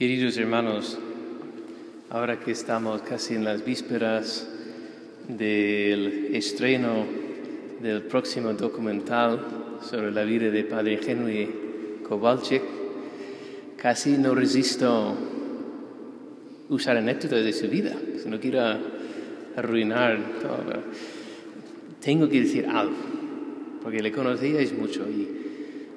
Queridos hermanos, ahora que estamos casi en las vísperas del estreno del próximo documental sobre la vida de Padre Henry Kowalczyk, casi no resisto usar anécdotas de su vida, si no quiero arruinar todo. Tengo que decir algo, porque le conocíais mucho y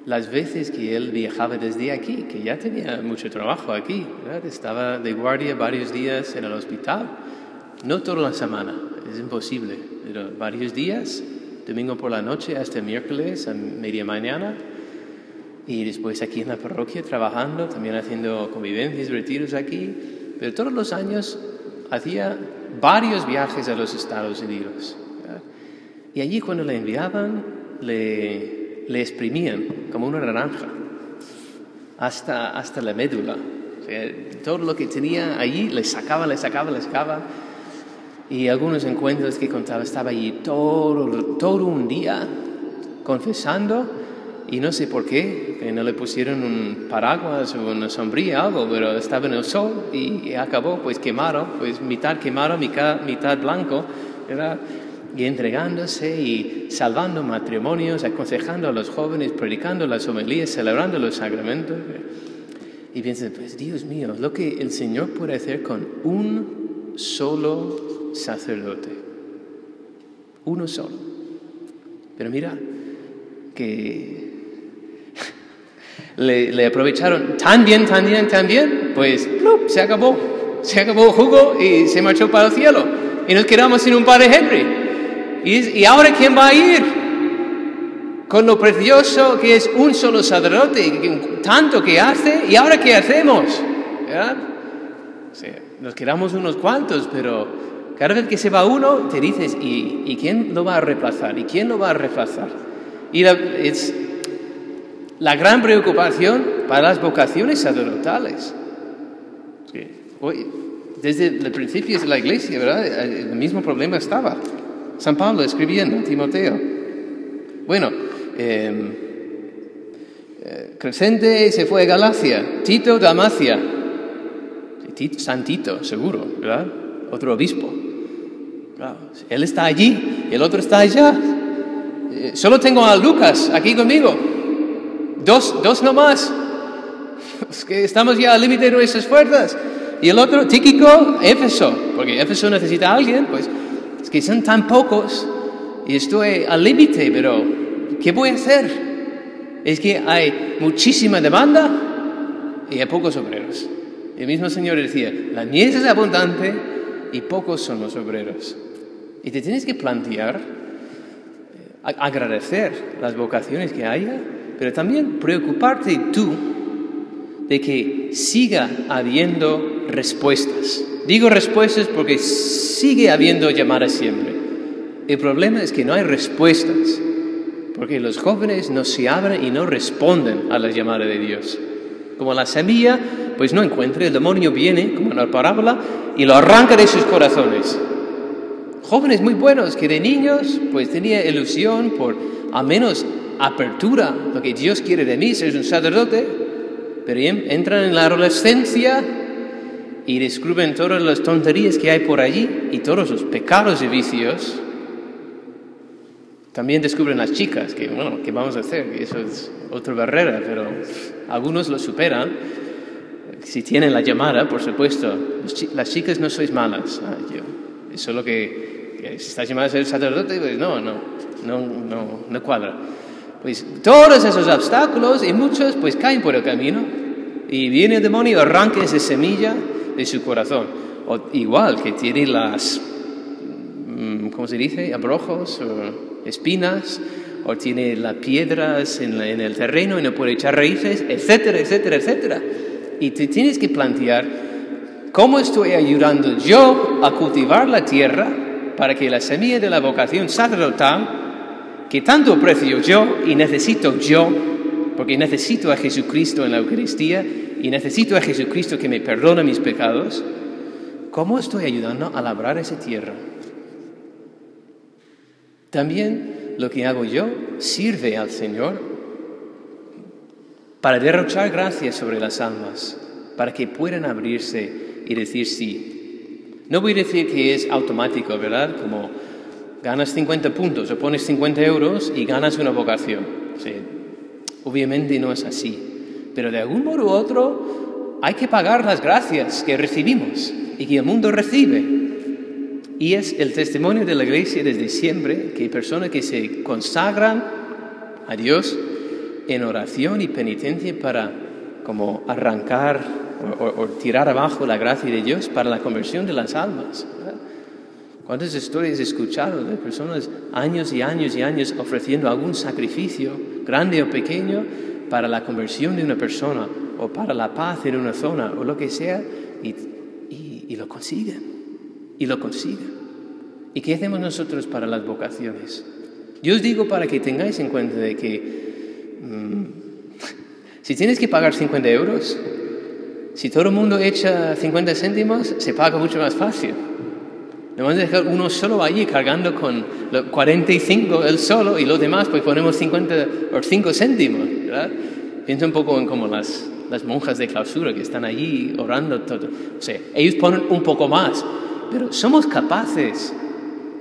las veces que él viajaba desde aquí, que ya tenía mucho trabajo aquí, estaba de guardia varios días en el hospital, no toda la semana, es imposible, pero varios días, domingo por la noche hasta miércoles a media mañana, y después aquí en la parroquia trabajando, también haciendo convivencias, retiros aquí, pero todos los años hacía varios viajes a los Estados Unidos. Y allí cuando le enviaban, le le exprimían como una naranja hasta, hasta la médula. todo lo que tenía allí le sacaba, le sacaba, le sacaba. Y algunos encuentros que contaba, estaba allí todo, todo un día confesando y no sé por qué, no le pusieron un paraguas o una sombría, algo, pero estaba en el sol y, acabó pues quemado, pues mitad quemado, mitad, mitad blanco. Era y entregándose y salvando matrimonios, aconsejando a los jóvenes, predicando las homilías, celebrando los sacramentos. Y piensan, pues Dios mío, lo que el Señor puede hacer con un solo sacerdote. Uno solo. Pero mira, que le, aprovecharon tan bien, tan bien, tan bien, pues se acabó. Se acabó el jugo y se marchó para el cielo. Y nos quedamos sin un padre Henry. ¿Y, ahora quién va a ir? Con lo precioso que es un solo sacerdote, tanto que hace, ¿y ahora qué hacemos? nos quedamos unos cuantos, pero cada vez que se va uno, te dices, ¿y, quién lo va a reemplazar? ¿Y quién lo va a reemplazar? Y es la gran preocupación para las vocaciones sacerdotales. Hoy, desde el principio de la iglesia, ¿verdad? El mismo problema estaba. San Pablo escribiendo Timoteo. Bueno, em, eh, Crescente se fue a Galacia, Tito Damacia, San Tito, seguro, ¿verdad? Otro obispo. él está allí y el otro está allá. Eh, solo tengo a Lucas aquí conmigo. Dos, dos nomás. Es que estamos ya al límite de nuestras fuerzas. Y el otro, Tíquico, Éfeso, porque Éfeso necesita a alguien, pues que son tan pocos y estoy al límite, pero ¿qué voy a hacer? Es que hay muchísima demanda y hay pocos obreros. El mismo Señor decía, la mies es abundante y pocos son los obreros. Y te tienes que plantear, eh, agradecer las vocaciones que haya, pero también preocuparte tú de que siga habiendo respuestas. Digo respuestas porque sigue habiendo llamadas siempre. El problema es que no hay respuestas, porque los jóvenes no se abren y no responden a la llamada de Dios. Como la semilla, pues no encuentra, el demonio viene, como en la parábola, y lo arranca de sus corazones. Jóvenes muy buenos que de niños, pues tenía ilusión por al menos apertura, lo que Dios quiere de mí, ser un sacerdote, pero entran en la adolescencia y descubren todas las tonterías que hay por allí y todos los pecados y vicios. También descubren las chicas, que bueno, ¿qué vamos a hacer? Eso es otra barrera, pero algunos lo superan. Si tienen la llamada, por supuesto, las chicas no sois malas. Ah, es solo que, si estás llamada a ser sacerdote, pues no, no, no, no, no cuadra. Pues todos esos obstáculos y muchos pues caen por el camino y viene el demonio, arranca esa semilla de su corazón. O igual que tiene las, mm, ¿cómo se dice? Abrojos o espinas, o tiene las piedras en, el terreno y no puede echar raíces, etcétera, etcétera, etcétera. Y te tienes que plantear, ¿cómo estoy ayudando yo a cultivar la tierra para que la semilla de la vocación sacerdotal, que tanto aprecio yo y necesito yo, porque necesito a Jesucristo en la Eucaristía y necesito a Jesucristo que me perdone mis pecados, ¿cómo estoy ayudando a labrar esa tierra? También lo que hago yo sirve al Señor para derrochar gracias sobre las almas. para que puedan abrirse y decir sí. No voy a decir que es automático, ¿verdad? Como ganas 50 puntos o pones 50 euros y ganas una vocación. obviamente no es así. Pero de algún modo u otro hay que pagar las gracias que recibimos y que el mundo recibe. Y es el testimonio de la iglesia desde siempre que hay personas que se consagran a Dios en oración y penitencia para como arrancar o, tirar abajo la gracia de Dios para la conversión de las almas. ¿Cuántas historias he escuchado de personas años y años y años ofreciendo algún sacrificio, grande o pequeño, para la conversión de una persona o para la paz en una zona o lo que sea, y, y lo consiguen, y lo consiguen. ¿Y qué hacemos nosotros para las vocaciones? Yo os digo para que tengáis en cuenta de que mm, si tienes que pagar 50 euros, si todo el mundo echa 50 céntimos, se paga mucho más fácil. No vamos a dejar uno solo allí cargando con 45 el solo y los demás pues ponemos 50 o 5 céntimos. ¿Verdad? Piensa un poco en como las, las monjas de clausura que están allí orando todo. O ellos ponen un poco más, pero somos capaces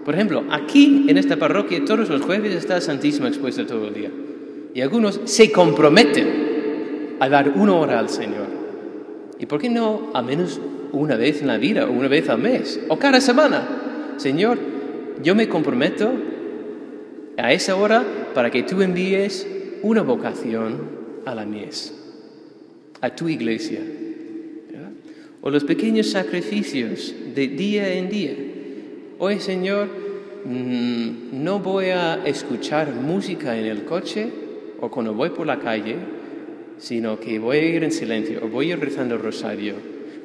por ejemplo, aquí en esta parroquia todos los jueves está Santísimo expuesto todo el día. Y algunos se comprometen a dar una hora al Señor. ¿Y por qué no al menos una vez en la vida o una vez al mes o cada semana? Señor, yo me comprometo a esa hora para que tú envíes una vocación a la mies, a tu iglesia. O los pequeños sacrificios de día en día Hoy, Señor, mm, no voy a escuchar música en el coche o cuando voy por la calle, sino que voy a ir en silencio o voy a ir rezando el rosario,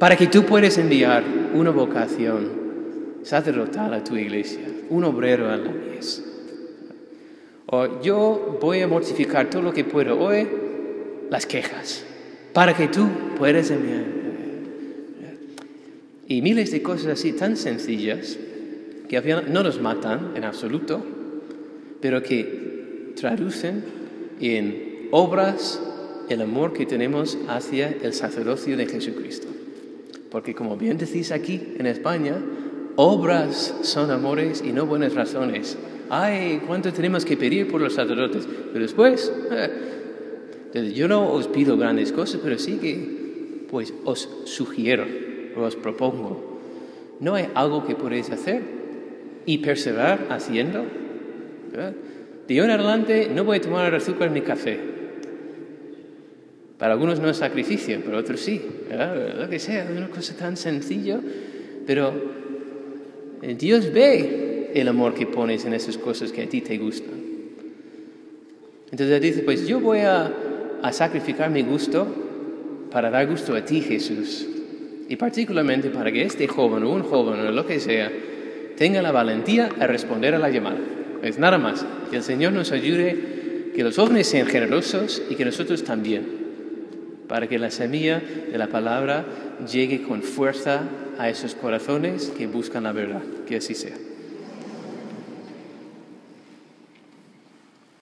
para que tú puedas enviar una vocación sacerdotal a tu iglesia, un obrero a la mies. O yo voy a mortificar todo lo que puedo hoy, las quejas, para que tú puedas enviar. Y miles de cosas así tan sencillas que no nos matan en absoluto, pero que traducen en obras el amor que tenemos hacia el sacerdocio de Jesucristo. Porque como bien decís aquí en España, obras son amores y no buenas razones. Ay, ¿cuánto tenemos que pedir por los sacerdotes? Pero después, eh, yo no os pido grandes cosas, pero sí que pues os sugiero, os propongo. ¿No hay algo que podéis hacer? y perseverar haciendo. De hoy en adelante no voy a tomar azúcar en mi café. Para algunos no es sacrificio, para otros sí. Lo que sea, una cosa tan sencilla, pero Dios ve el amor que pones en esas cosas que a ti te gustan. Entonces dice, pues yo voy a, a sacrificar mi gusto para dar gusto a ti, Jesús. Y particularmente para que este joven o un joven o lo que sea, tenga la valentía a responder a la llamada. Es nada más. Que el Señor nos ayude, que los jóvenes sean generosos y que nosotros también, para que la semilla de la palabra llegue con fuerza a esos corazones que buscan la verdad. Que así sea.